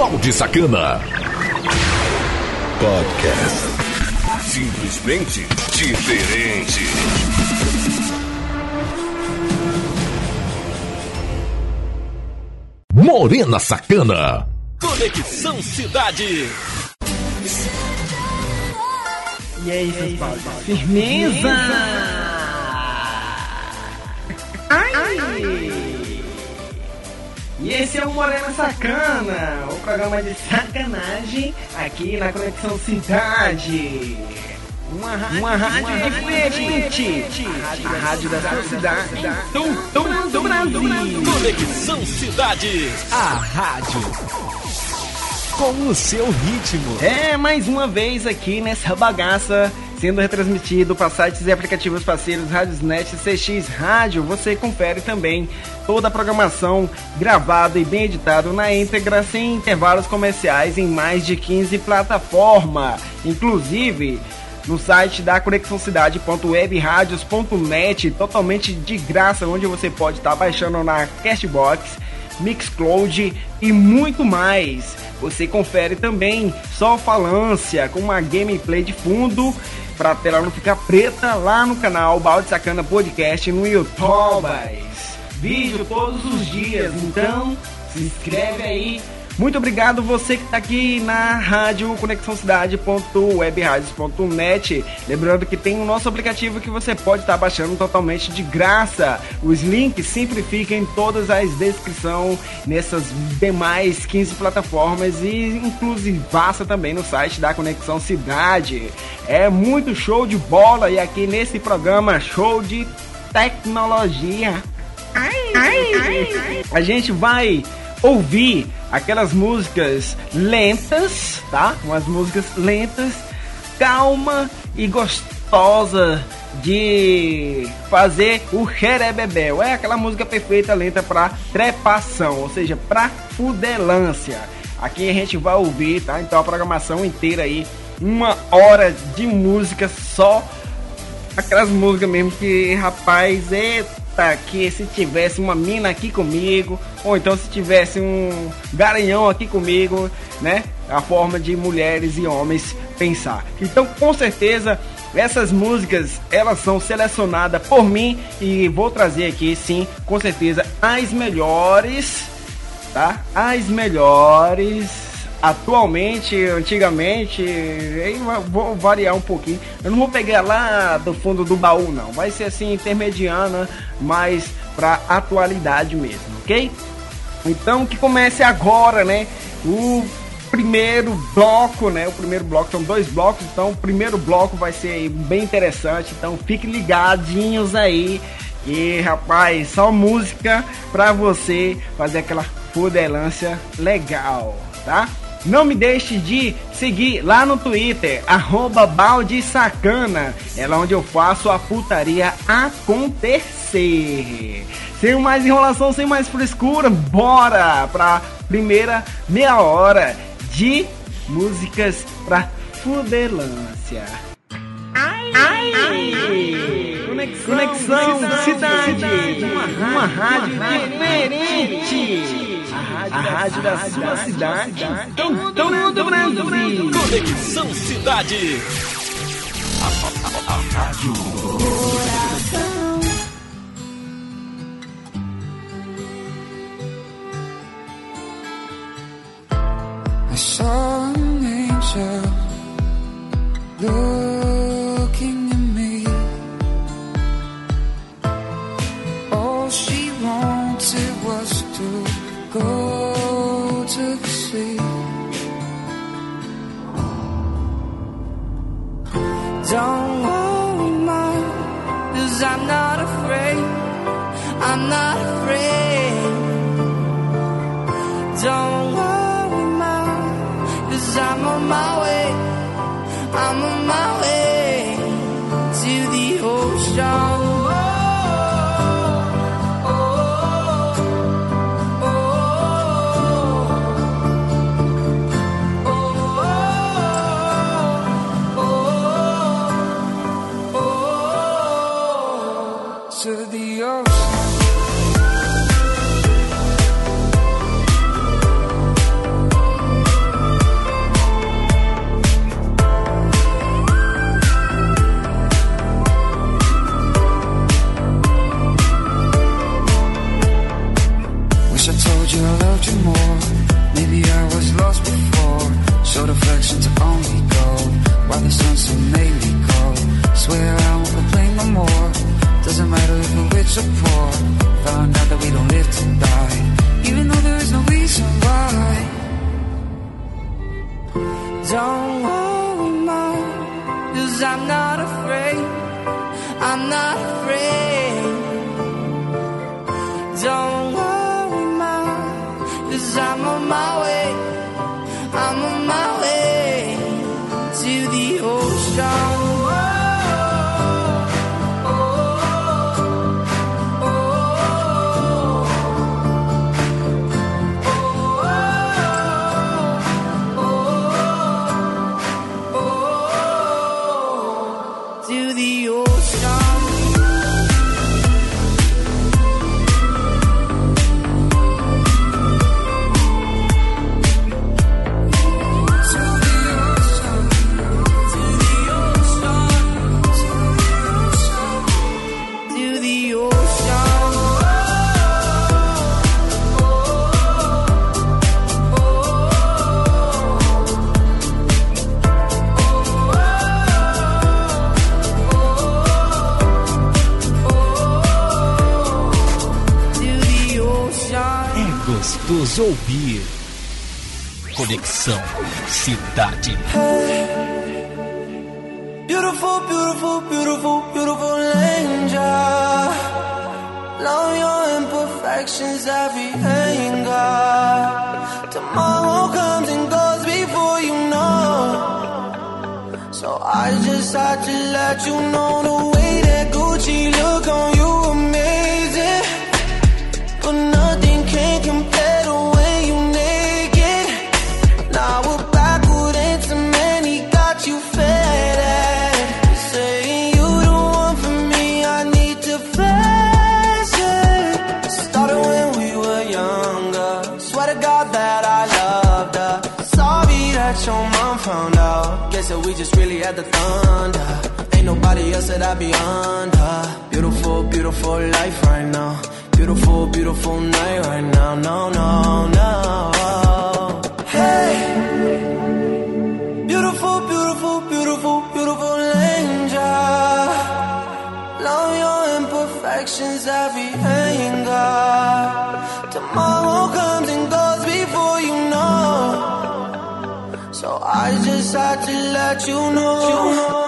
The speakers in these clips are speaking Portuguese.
Balde Sacana. Podcast. Simplesmente diferente. Morena Sacana. Conexão Cidade. E aí, seus paus? Firmeza! E esse é o Morena Sacana, o programa de sacanagem aqui na Conexão Cidade. Uma rádio, uma rádio influente, a rádio da sua cidade, do, do Brasil. Conexão Cidade. A rádio com o seu ritmo. É, mais uma vez aqui nessa bagaça, sendo retransmitido para sites e aplicativos parceiros Radiosnet CX Rádio. Você confere também toda a programação gravada e bem editado na íntegra, sem intervalos comerciais em mais de 15 plataformas. Inclusive no site da conexãocidade.webradios.net, totalmente de graça, onde você pode estar baixando na Castbox, Mixcloud e muito mais. Você confere também só falância com uma gameplay de fundo para a tela não ficar preta lá no canal Balde Sacana Podcast no YouTube. Vídeo todos os dias, então se inscreve aí. Muito obrigado você que está aqui na rádio conexãocidade.webradios.net. Lembrando que tem o nosso aplicativo que você pode estar tá baixando totalmente de graça. Os links sempre ficam em todas as descrições nessas demais 15 plataformas e inclusive passa também no site da Conexão Cidade. É muito show de bola e aqui nesse programa show de tecnologia. Ai, ai, ai, a gente vai ouvir aquelas músicas lentas, tá? Umas músicas lentas, calma e gostosa de fazer o xerebebel. É aquela música perfeita lenta para trepação, ou seja, para fudelância. Aqui a gente vai ouvir, tá? Então a programação inteira aí, uma hora de música só aquelas músicas mesmo que, rapaz, eita, que se tivesse uma mina aqui comigo, ou então se tivesse um garanhão aqui comigo, né? A forma de mulheres e homens pensar. Então, com certeza, essas músicas, elas são selecionadas por mim e vou trazer aqui, sim, com certeza, as melhores, tá? As melhores atualmente, antigamente, aí vou variar um pouquinho. Eu não vou pegar lá do fundo do baú, não. Vai ser assim, intermediana, mas pra atualidade mesmo, ok? Então que comece agora, né? O primeiro bloco, né? O primeiro bloco são dois blocos, então o primeiro bloco vai ser bem interessante. Então fiquem ligadinhos aí. E rapaz, só música pra você fazer aquela fudelância legal, tá? Não me deixe de seguir lá no Twitter, arroba baldesacana. É lá onde eu faço a putaria acontecer. Sem mais enrolação, sem mais frescura, bora pra primeira meia hora de músicas pra fudelância. Ai. Conexão, Conexão cidade, cidade, uma, uma rádio, rádio diferente a rádio da sua cidade. Então, todo Brasil. Conexão Cidade. A, rádio. show. that you know. You know.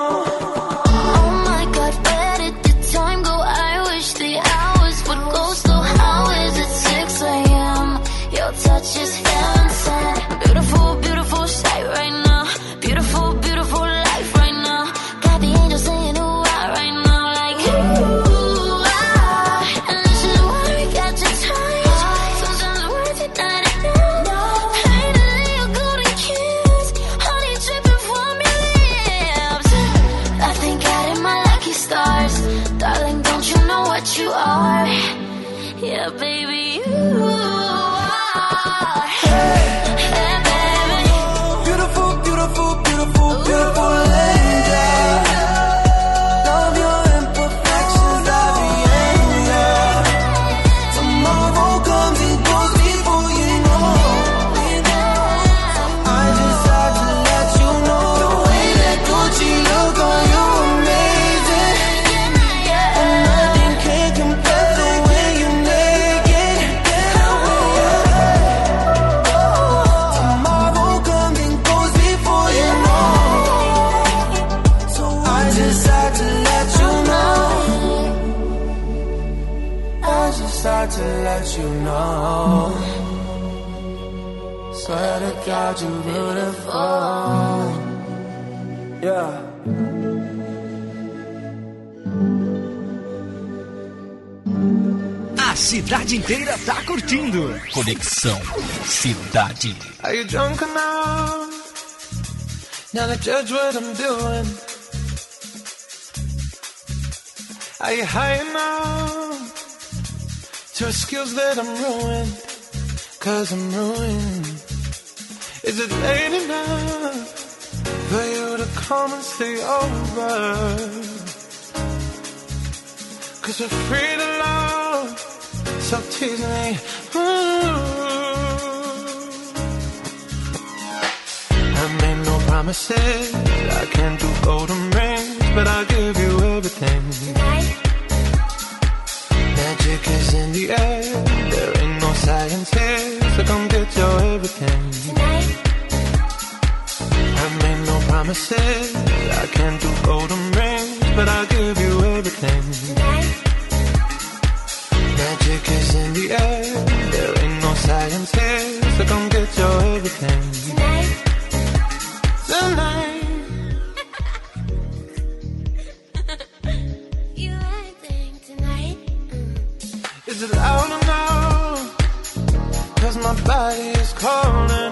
cidade inteira tá curtindo. Conexão Cidade. Are you drunk enough? Now to judge what I'm doing. Are you high enough to skills that I'm ruined? Cause I'm ruined. Is it late enough for you to come and stay over? Cause we're free to love. so tease me. Ooh. I made no promises. I can't do golden rings, but I'll give you everything. Magic is in the air. There ain't no science here, so come get your everything. Tonight. I made no promises. I can't do golden rings, but I'll give you everything. Tonight. Magic is in the air. There ain't no science here, so come get your everything. Tonight. Tonight. you acting tonight? Is it loud enough? Cause my body is calling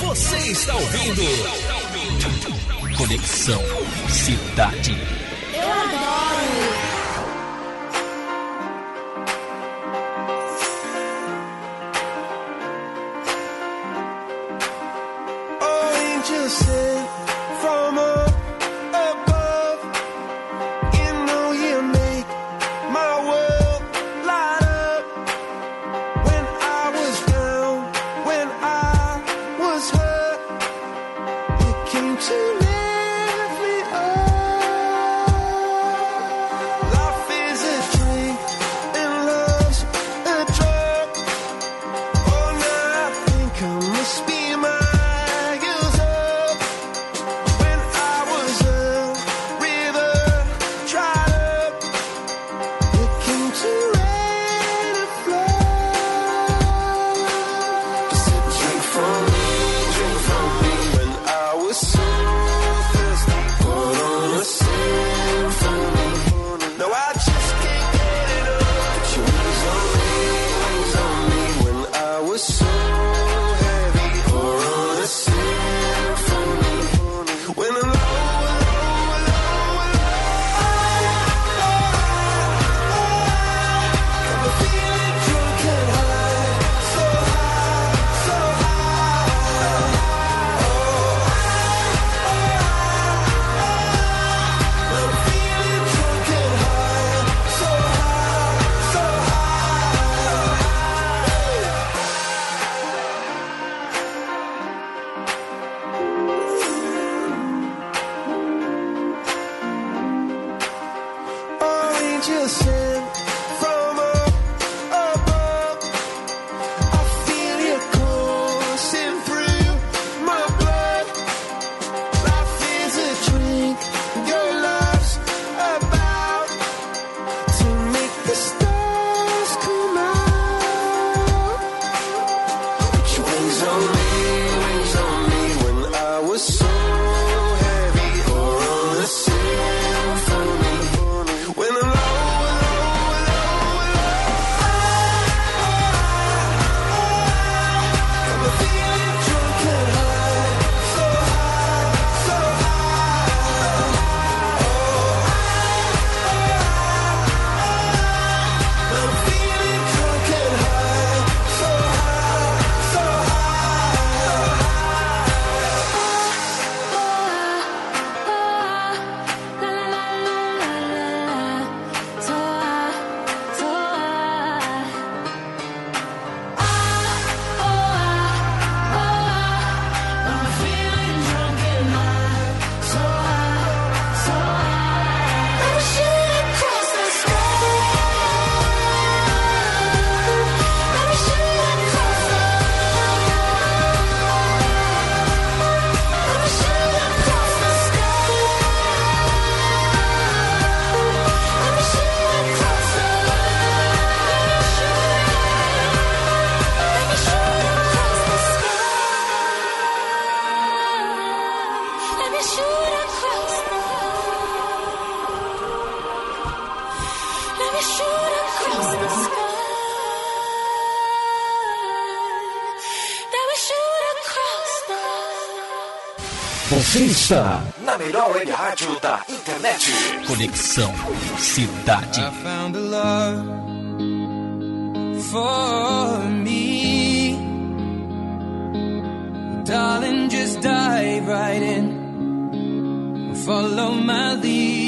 Você está ouvindo Conexão Cidade. Oh, Conexão. Na melhor web rádio da internet. Conexão Cidade. I found a love for me. Darling, just dive right in. Follow my lead.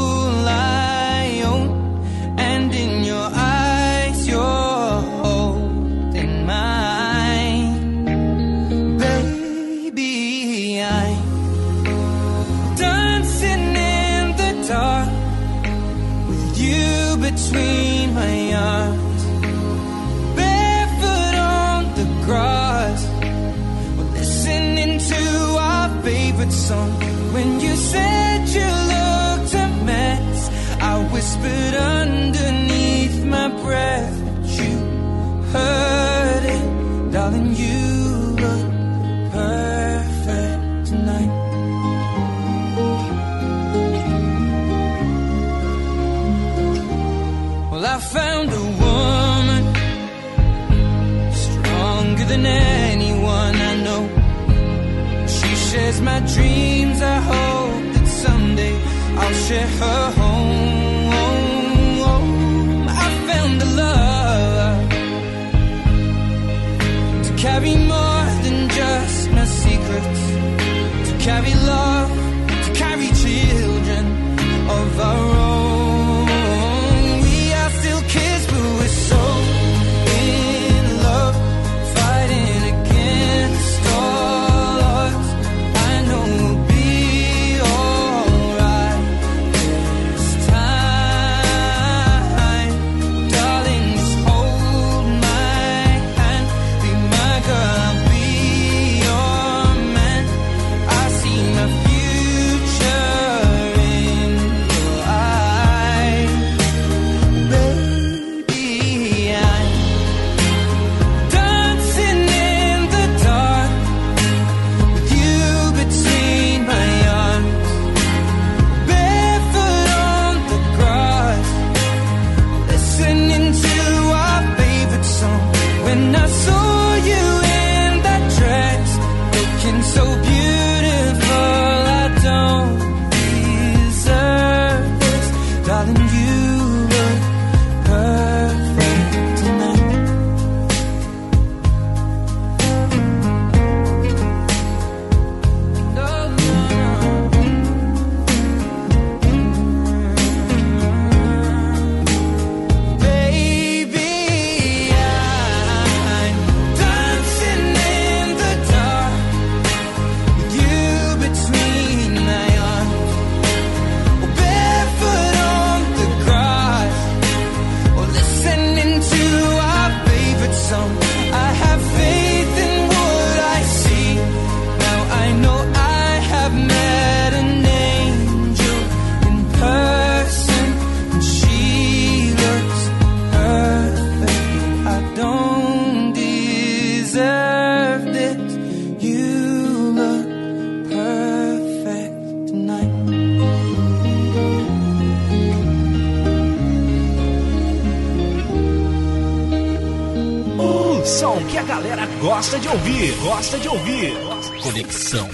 When you said you looked a mess, I whispered underneath my breath. Yeah.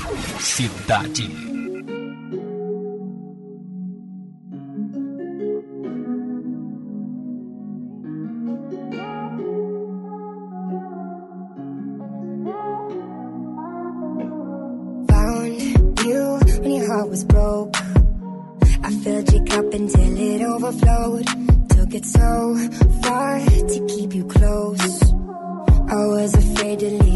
Cidade. Found you when your heart was broke. I filled your cup until it overflowed. Took it so far to keep you close. I was afraid to leave.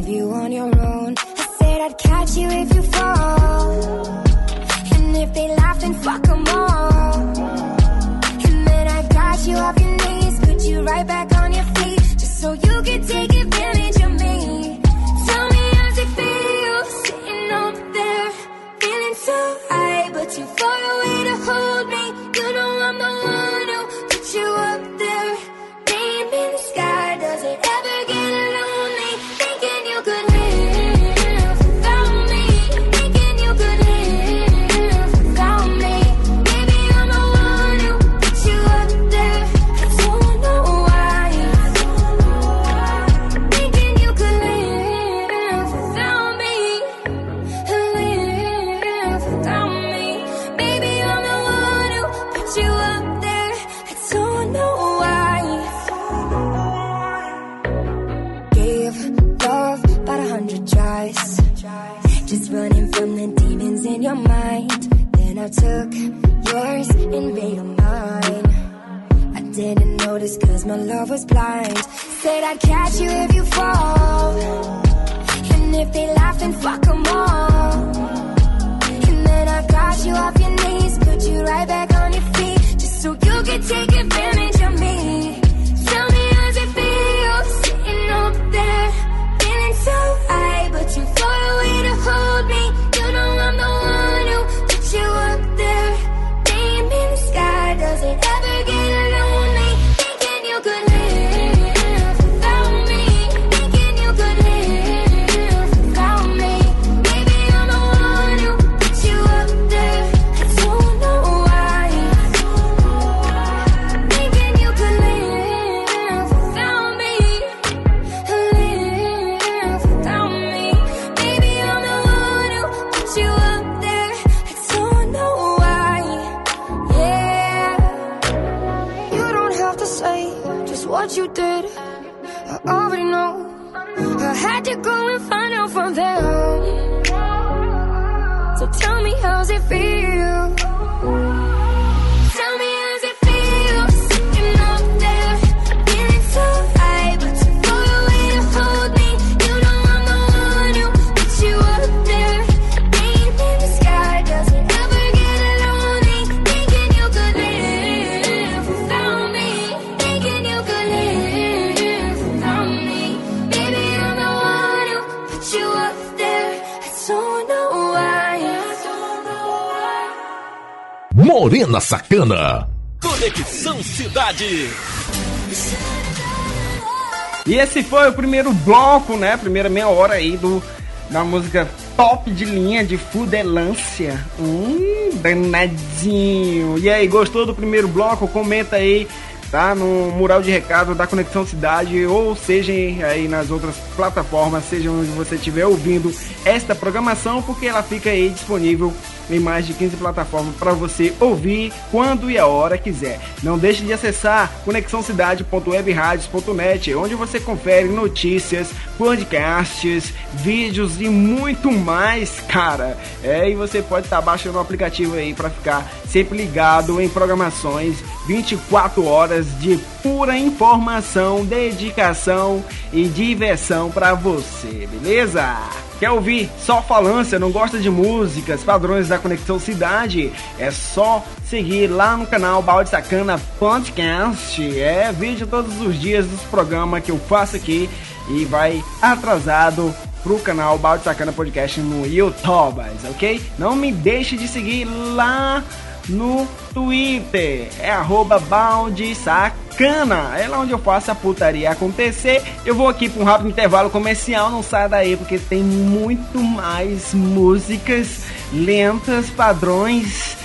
Esse foi o primeiro bloco, né? Primeira meia hora aí do, da música top de linha de Fudelância. Hum, danadinho. E aí, gostou do primeiro bloco? Comenta aí, tá? No mural de recado da Conexão Cidade, ou seja aí nas outras plataformas, seja onde você estiver ouvindo esta programação, porque ela fica aí disponível em mais de 15 plataformas para você ouvir quando e a hora quiser. Não deixe de acessar conexãocidade.webradios.net, onde você confere notícias, podcasts, vídeos e muito mais, cara. É, e você pode estar baixando o aplicativo aí para ficar sempre ligado em programações 24 horas de pura informação, dedicação e diversão para você, beleza? Quer ouvir só falância, não gosta de músicas, padrões da Conexão Cidade? É só seguir lá no canal Balde Sacana Podcast. É vídeo todos os dias dos programas que eu faço aqui e vai atrasado pro canal Balde Sacana Podcast no YouTube, ok? Não me deixe de seguir lá no Twitter, é arroba balde sacana, é lá onde eu faço a putaria acontecer. Eu vou aqui para um rápido intervalo comercial, não sai daí porque tem muito mais músicas lentas, padrões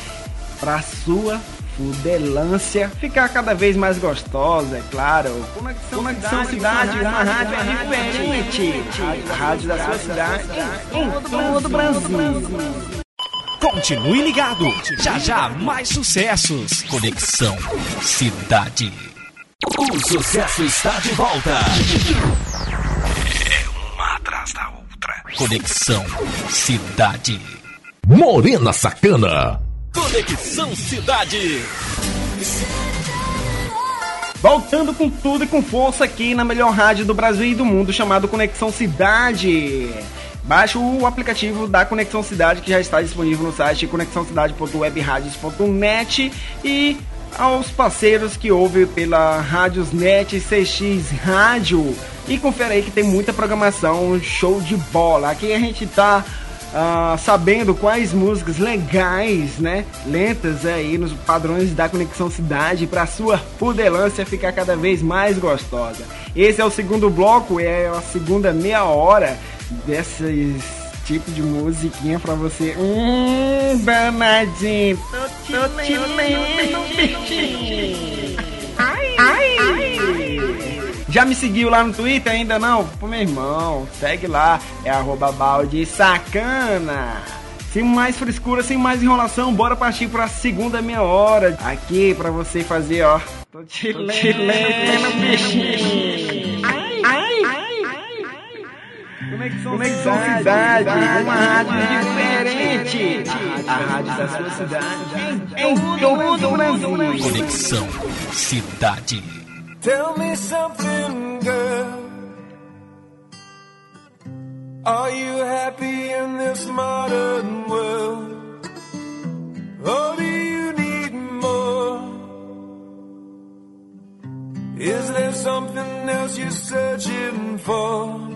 para sua fudelância ficar cada vez mais gostosa, é claro. Conexão, Conexão Cidade, uma rádio diferente, a rádio da sua cidade. em todo o Brasil. Continue ligado. Já já mais sucessos. Conexão Cidade. O sucesso está de volta. Uma atrás da outra. Conexão Cidade. Morena Sacana. Conexão Cidade. Voltando com tudo e com força aqui na melhor rádio do Brasil e do mundo, chamado Conexão Cidade. Baixe o aplicativo da Conexão Cidade que já está disponível no site conexãocidade.webradios.net e aos parceiros que ouvem pela Rádiosnet CX Rádio. E confere aí que tem muita programação, show de bola. Aqui a gente tá uh, sabendo quais músicas legais, né, lentas aí nos padrões da Conexão Cidade para sua pudelância ficar cada vez mais gostosa. Esse é o segundo bloco, é a segunda meia hora desses tipo de musiquinha pra você. Hum, danadinho. Tô te lendo, Ai, ai, ai. Já me seguiu lá no Twitter ainda não? Pô, meu irmão, segue lá. É arroba balde sacana. Sem mais frescura, sem mais enrolação, bora partir pra segunda meia hora. Aqui pra você fazer, ó. Tô te lendo, bichinho. Conexão, Cidade, uma rádio diferente. A rádio da sua cidade. Em todo o Brasil. Conexão Cidade. Tell me something, girl. Are you happy in this modern world? Or do you need more? Is there something else you're searching for?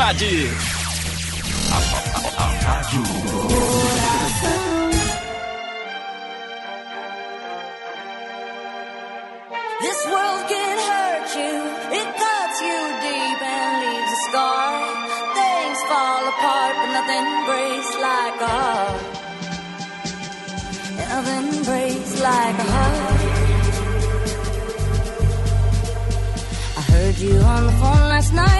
Cidade. This world can hurt you, it cuts you deep and leaves a scar. Things fall apart, but nothing breaks like a heart. Nothing breaks like a heart. I heard you on the phone last night.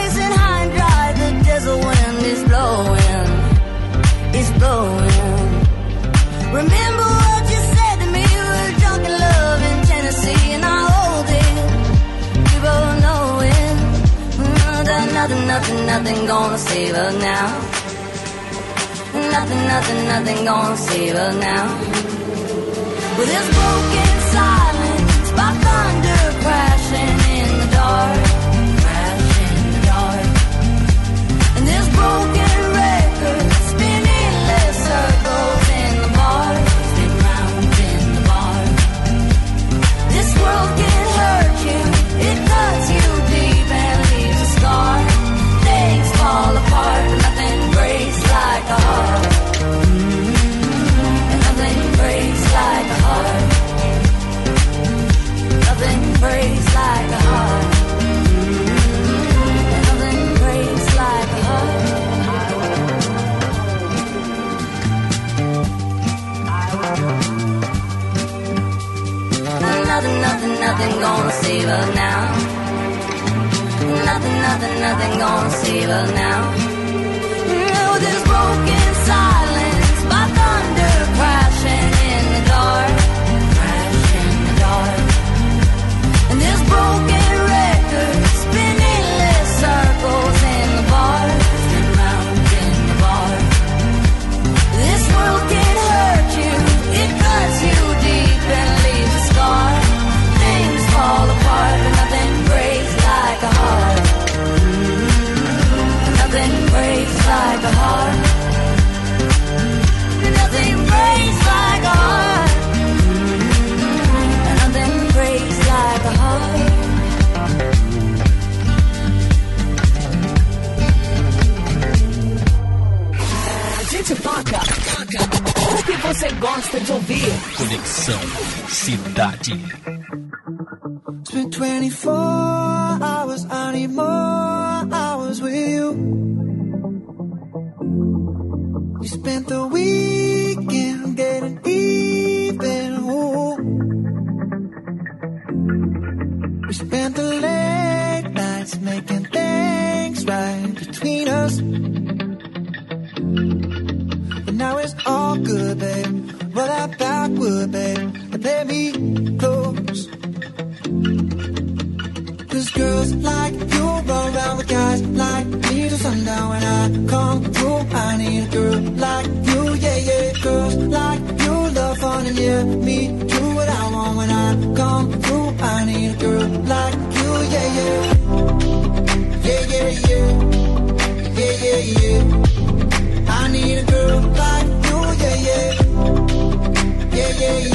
is blowing. Remember what you said to me? We were drunk in love in Tennessee, and I hold it. We both know it. Mm, that nothing, nothing, nothing gonna save us now. Nothing, nothing, nothing gonna save us now. With this broken silence, by thunder crashing in the dark, gonna save us now. Nothing, nothing, nothing gonna save us now. No, this broken silence by thunder crashing in the dark, crashing in the dark. And this broken record spinning circles Nothing breaks like a heart. Nothing breaks like a heart. Nothing breaks like a heart. A gente toca o que você gosta de ouvir. Conexão Cidade. It's been 24 hours, I need more was with you. You spent the week. Yeah, me do what I want when I come through. I need a girl like you, yeah, yeah. Yeah, yeah, yeah. Yeah, yeah, yeah. I need a girl like you, yeah, yeah. Yeah, yeah, yeah.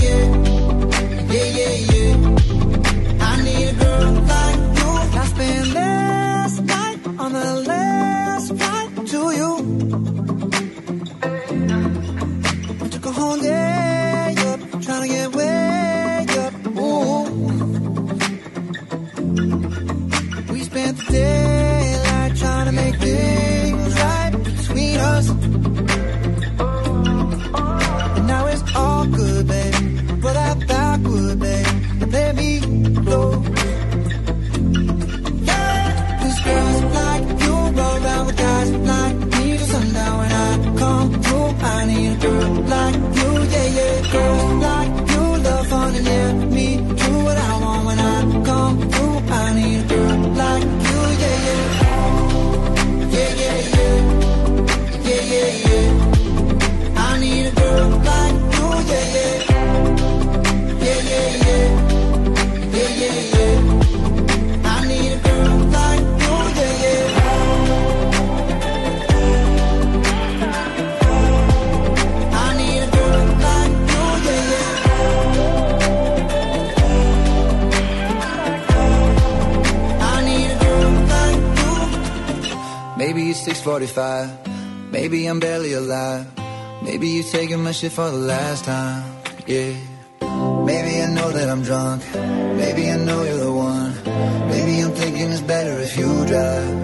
6:45. Maybe I'm barely alive. Maybe you're taking my shit for the last time. Yeah. Maybe I know that I'm drunk. Maybe I know you're the one. Maybe I'm thinking it's better if you drive.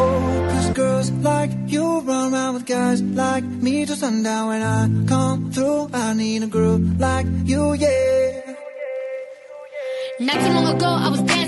Oh, cause girls like you run around with guys like me till sundown. When I come through, I need a girl like you, yeah. Not too long ago, I was dancing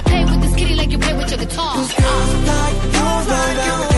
took like toll.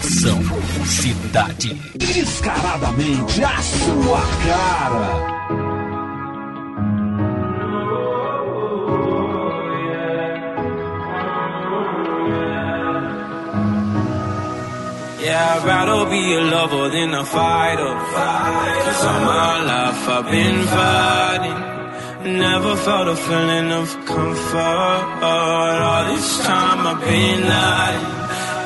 Conexão Cidade. Descaradamente a sua cara. Yeah, I'd rather be a lover than a fighter. Cause all my life I've been fighting. Never felt a feeling of comfort. All this time I've been hiding.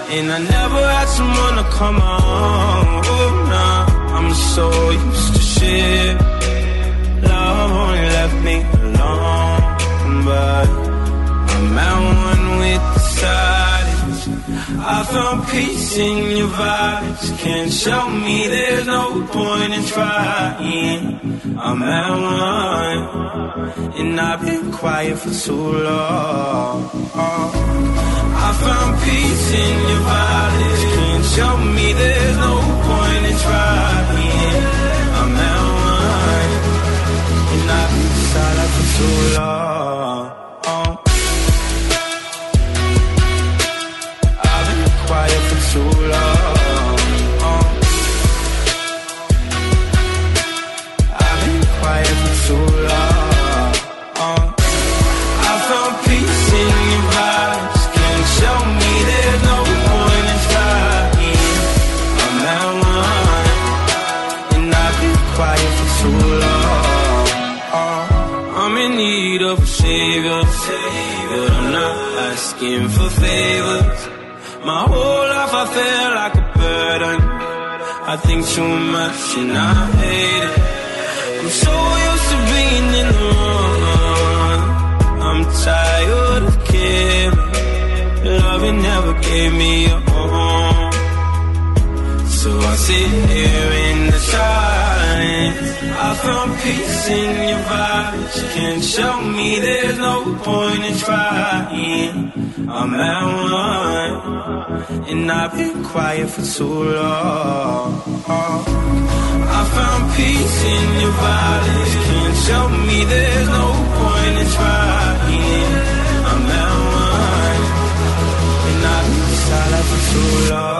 And I never had someone to come on. Oh, nah, I'm so used to shit. Love only left me alone. But I'm at one with the silence. I found peace in your vibes. Can't show me there's no point in trying. I'm at one, and I've been quiet for too long. I found peace in your vibes. Can't show me there's no point in trying. I'm at one, and I've been silent for too long. Oh. I've been quiet for too long. Too much and I hate it. I'm so used to being in the wrong. I'm tired of caring. Loving never gave me a home. So I sit here in the silence. I found peace in your vibes. Can't show me there's no point in trying. I'm at one, and I've been quiet for too long. I found peace in your vibes. Can't show me there's no point in trying. I'm at one, and I've been silent for too long.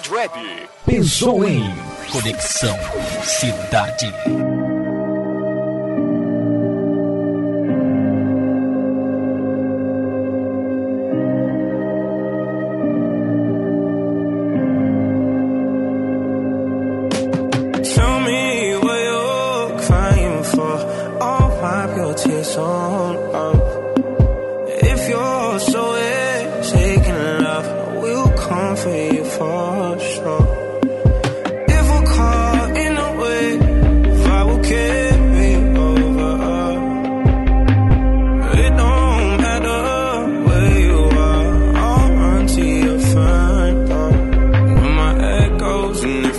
Rádio Web? Pensou em Conexão Cidade.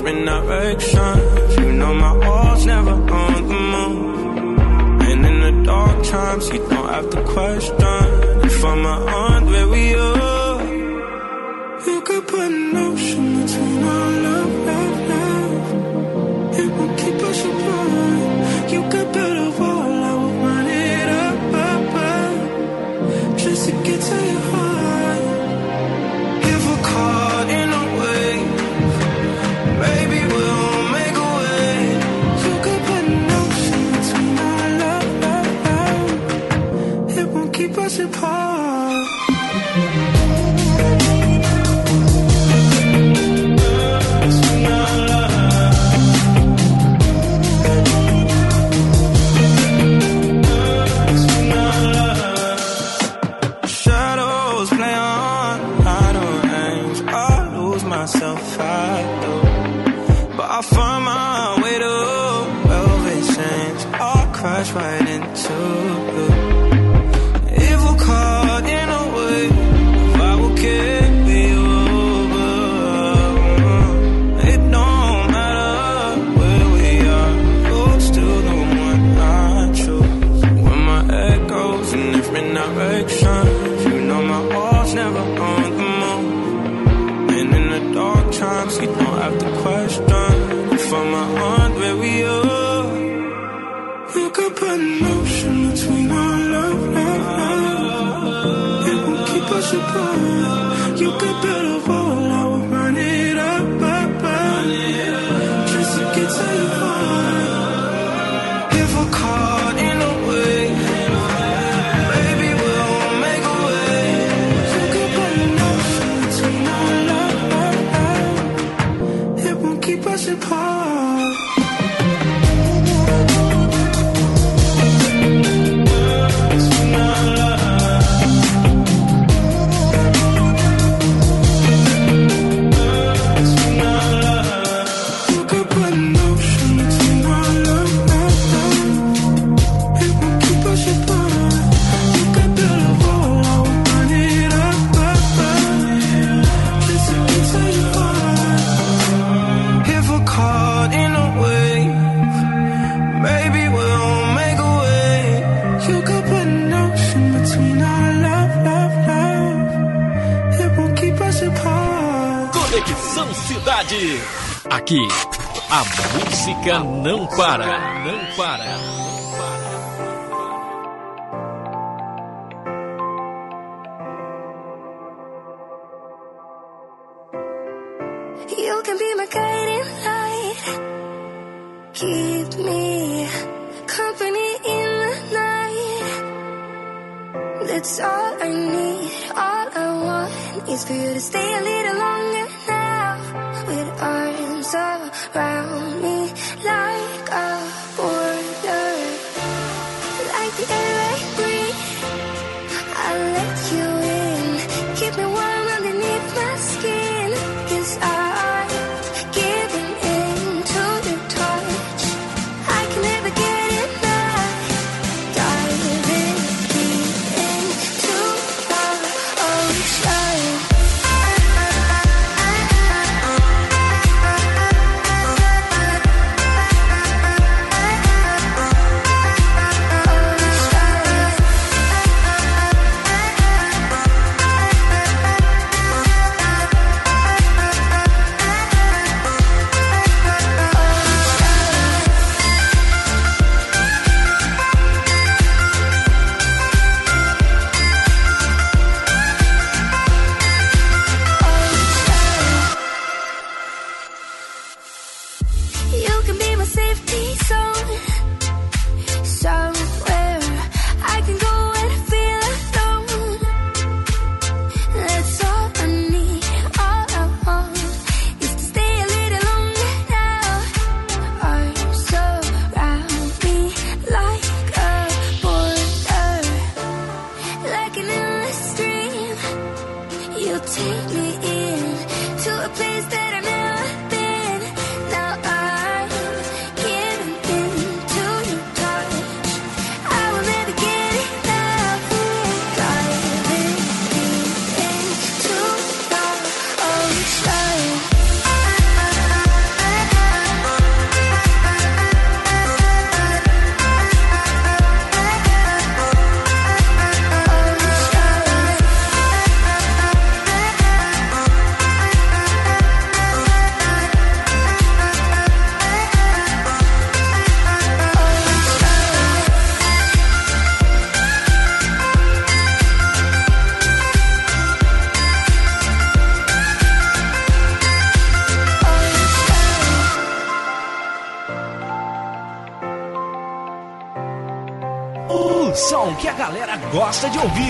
different directions. You know my heart's never on the move. And in the dark times, you don't have to question if I'm around where we are. You could put no apart não para. Não para.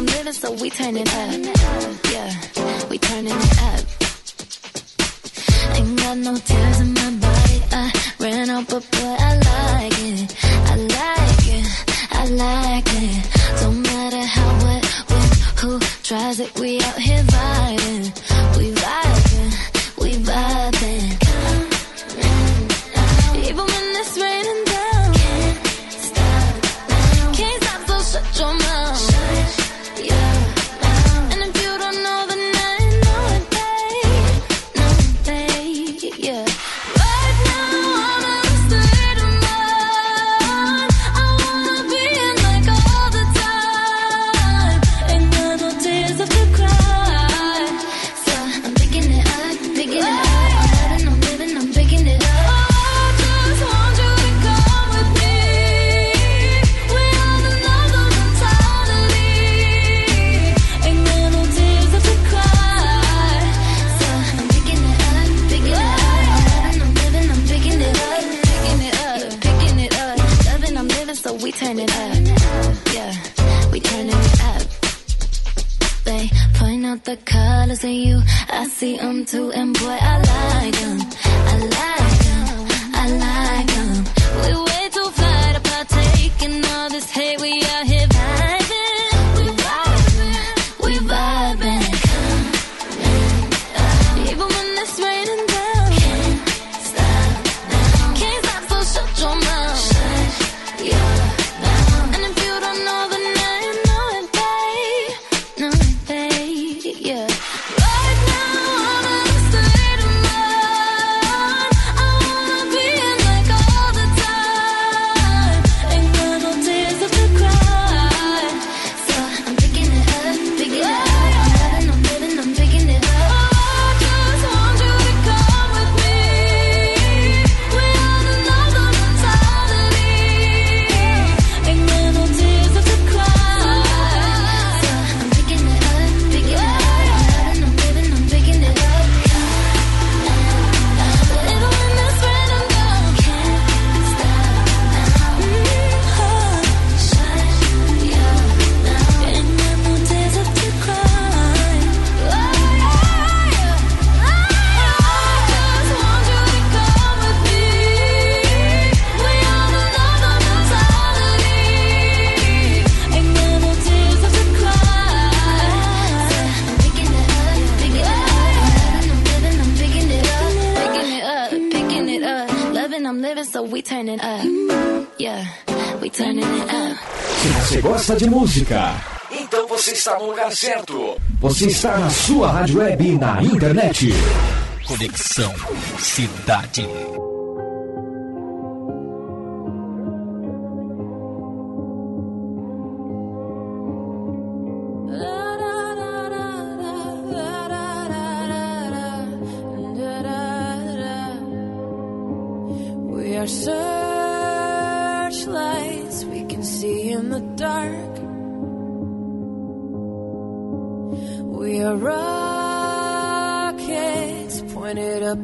I'm living, so we turn it up. Yeah, we turning it up. Ain't got no tears in my body. I ran out, but boy, I like it. I like it. I like it. Don't matter how, what, when, who tries it. We out here. música. Então você está no lugar certo. Você está na sua rádio web e na internet. Conexão Cidade.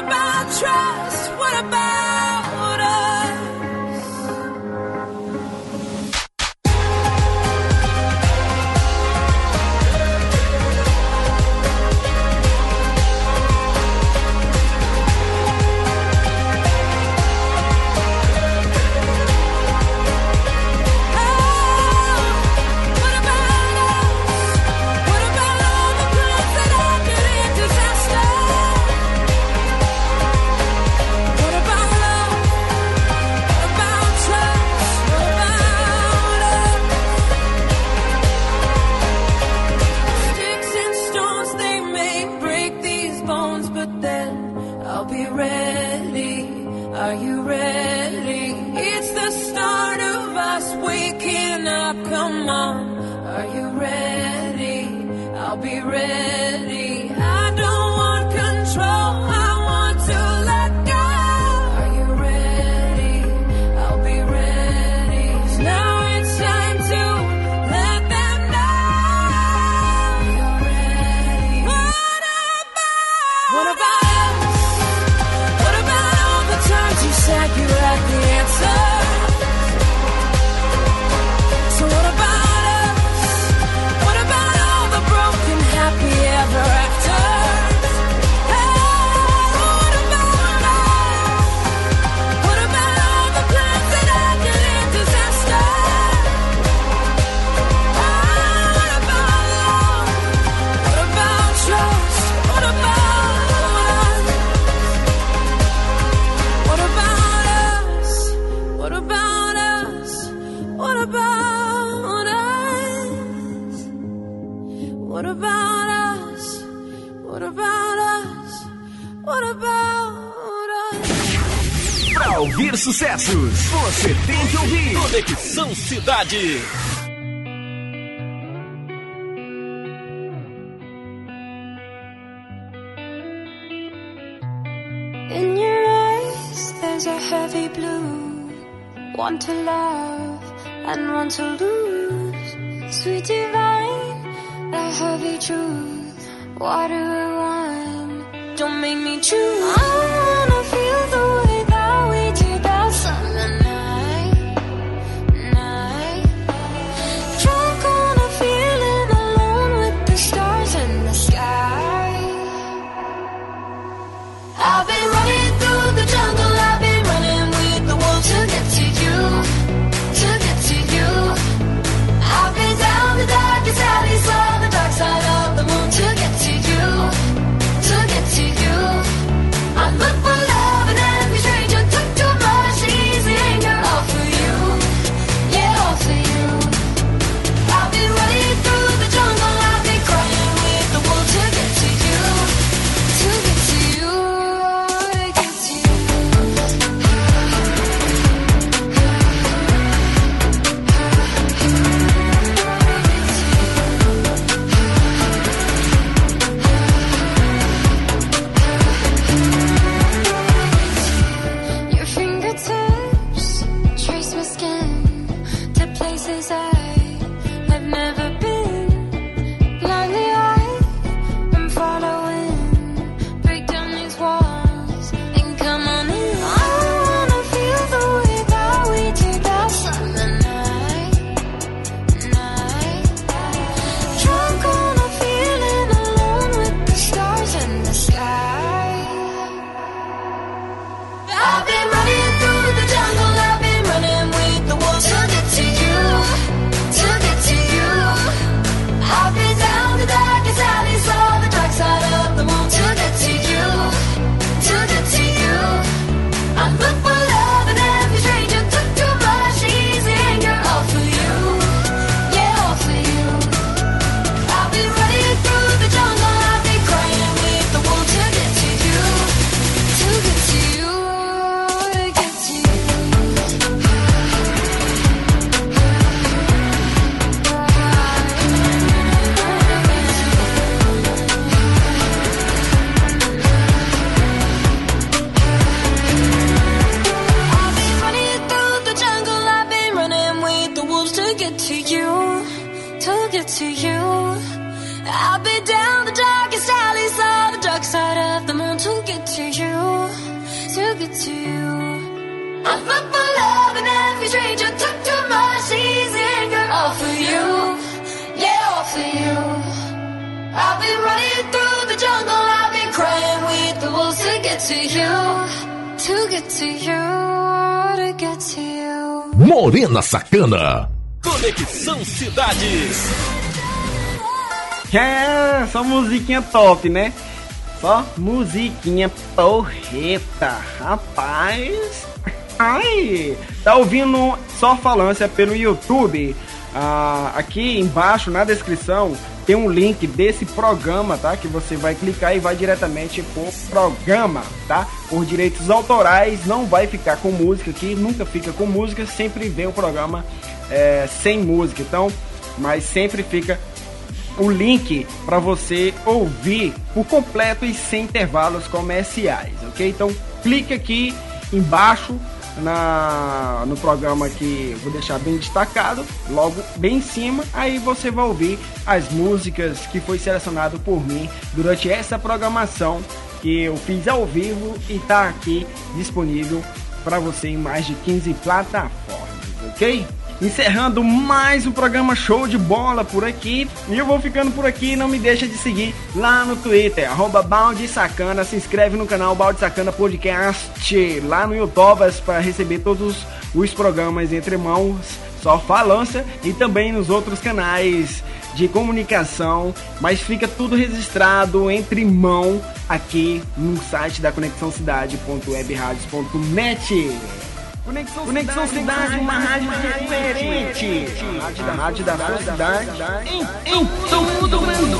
about trust? What about? Para ouvir sucessos, você tem que ouvir Conexão Cidade. In your eyes, there's a heavy blue. One to love and one to lose. Sweet divine, the heavy truth. What do Water don't make me choose. I wanna feel the Sacana. Conexão Cidades. É, só musiquinha top, né? Só musiquinha porreta. Rapaz. Ai. Tá ouvindo só falância pelo YouTube? Ah, aqui embaixo na descrição tem um link desse programa, tá? Que você vai clicar e vai diretamente pro programa, tá? Por direitos autorais, não vai ficar com música aqui, nunca fica com música, sempre vem o programa é, sem música. Então, mas sempre fica o link para você ouvir por completo e sem intervalos comerciais, ok? Então clique aqui embaixo na, no programa que vou deixar bem destacado, logo bem em cima, aí você vai ouvir as músicas que foi selecionado por mim durante essa programação que eu fiz ao vivo e tá aqui disponível para você em mais de 15 plataformas, ok? Encerrando mais um programa show de bola por aqui. E eu vou ficando por aqui. Não me deixa de seguir lá no Twitter, arroba Balde Sacana. Se inscreve no canal Balde Sacana Podcast lá no YouTube para receber todos os programas entre mãos, só falância e também nos outros canais de comunicação, mas fica tudo registrado entre mão aqui no site da conexãocidade.webradios.net. Conexão, Conexão Cidade, Cidade, uma rádio diferente. A rádio da cidade em, em todo o Brasil.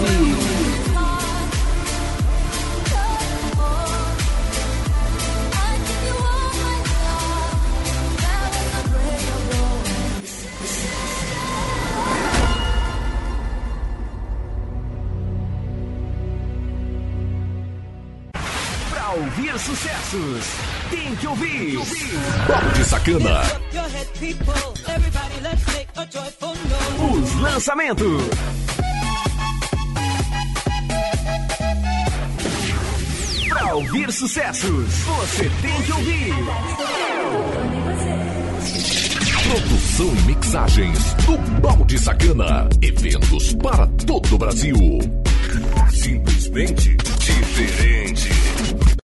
Pra ouvir sucessos, tem que ouvir. Balde Sacana. Os lançamentos. Pra ouvir sucessos, você tem que ouvir. Produção e mixagens do Balde Sacana. Eventos para todo o Brasil. Simplesmente diferente.